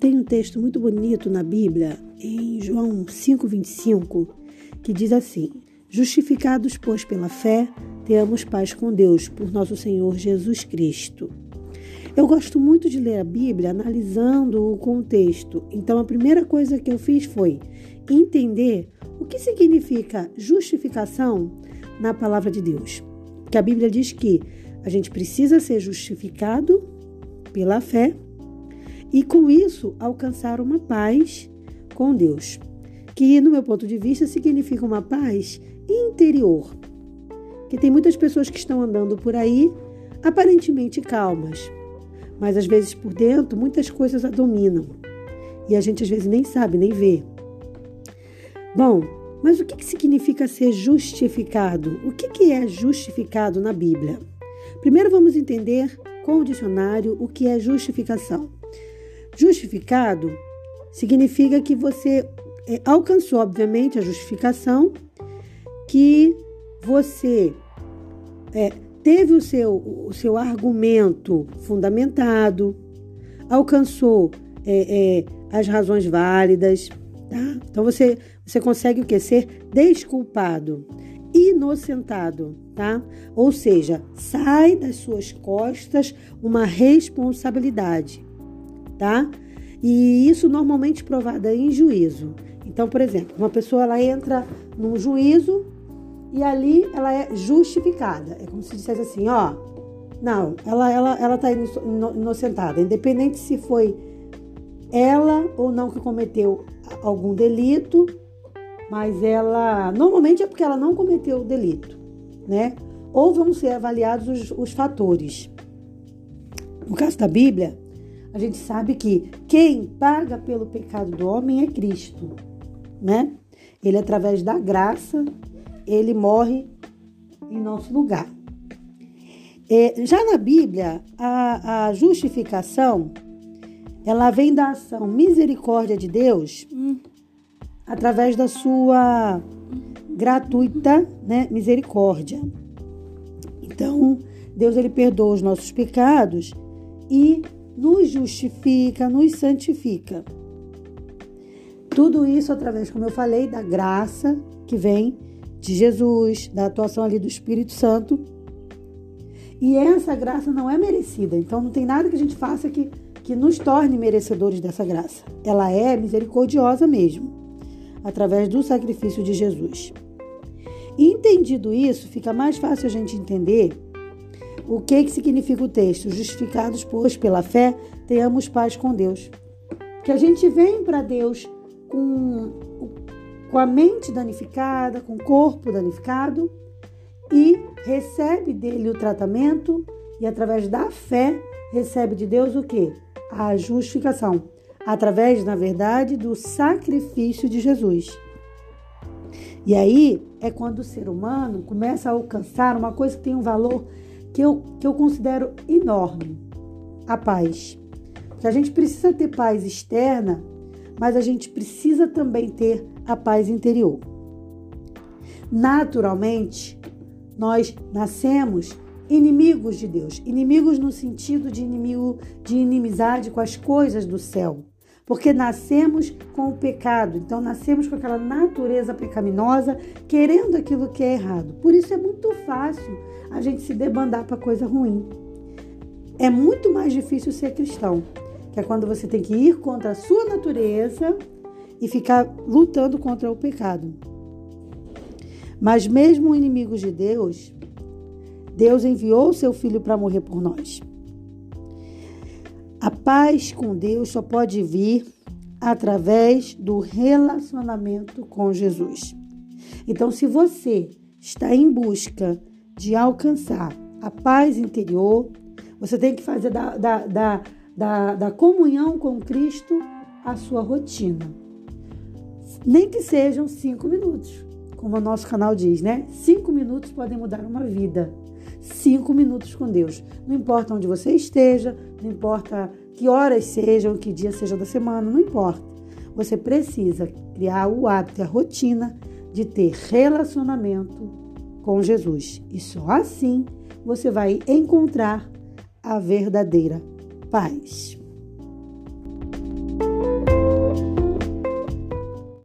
Tem um texto muito bonito na Bíblia, em João 5,25, que diz assim: Justificados, pois, pela fé, tenhamos paz com Deus, por nosso Senhor Jesus Cristo. Eu gosto muito de ler a Bíblia analisando o contexto. Então, a primeira coisa que eu fiz foi entender o que significa justificação na palavra de Deus. Porque a Bíblia diz que a gente precisa ser justificado pela fé e, com isso, alcançar uma paz com Deus. Que, no meu ponto de vista, significa uma paz interior. Que tem muitas pessoas que estão andando por aí aparentemente calmas, mas às vezes por dentro muitas coisas a dominam e a gente às vezes nem sabe, nem vê. Bom, mas o que, que significa ser justificado? O que, que é justificado na Bíblia? Primeiro vamos entender com o dicionário o que é justificação. Justificado significa que você é, alcançou, obviamente, a justificação, que você é, teve o seu, o seu argumento fundamentado, alcançou é, é, as razões válidas, tá? Então você, você consegue o que? Ser desculpado, inocentado, tá? Ou seja, sai das suas costas uma responsabilidade, tá? E isso normalmente provada em juízo. Então, por exemplo, uma pessoa ela entra num juízo e ali ela é justificada. É como se dissesse assim, ó, não, ela ela ela tá inocentada, independente se foi ela ou não que cometeu algum delito, mas ela normalmente é porque ela não cometeu o delito, né? Ou vão ser avaliados os, os fatores. No caso da Bíblia, a gente sabe que quem paga pelo pecado do homem é Cristo, né? Ele através da graça, ele morre em nosso lugar. É, já na Bíblia, a, a justificação ela vem da ação misericórdia de Deus hum. através da sua gratuita né, misericórdia. Então, Deus ele perdoa os nossos pecados e nos justifica, nos santifica. Tudo isso através, como eu falei, da graça que vem de Jesus, da atuação ali do Espírito Santo. E essa graça não é merecida. Então não tem nada que a gente faça que que nos torne merecedores dessa graça. Ela é misericordiosa mesmo, através do sacrifício de Jesus. Entendido isso, fica mais fácil a gente entender o que, que significa o texto. Justificados, pois, pela fé, tenhamos paz com Deus. Que a gente vem para Deus com, com a mente danificada, com o corpo danificado e recebe dele o tratamento e através da fé recebe de Deus o que? a justificação, através, na verdade, do sacrifício de Jesus. E aí é quando o ser humano começa a alcançar uma coisa que tem um valor que eu, que eu considero enorme: a paz. Que a gente precisa ter paz externa, mas a gente precisa também ter a paz interior. Naturalmente, nós nascemos inimigos de Deus, inimigos no sentido de inimigo de inimizade com as coisas do céu, porque nascemos com o pecado, então nascemos com aquela natureza pecaminosa, querendo aquilo que é errado. Por isso é muito fácil a gente se debandar para coisa ruim. É muito mais difícil ser cristão, que é quando você tem que ir contra a sua natureza e ficar lutando contra o pecado. Mas mesmo inimigos de Deus, Deus enviou o seu filho para morrer por nós. A paz com Deus só pode vir através do relacionamento com Jesus. Então, se você está em busca de alcançar a paz interior, você tem que fazer da, da, da, da, da comunhão com Cristo a sua rotina. Nem que sejam cinco minutos, como o nosso canal diz, né? Cinco minutos podem mudar uma vida cinco minutos com Deus. Não importa onde você esteja, não importa que horas sejam, que dia seja da semana, não importa. Você precisa criar o hábito, a rotina de ter relacionamento com Jesus. E só assim você vai encontrar a verdadeira paz.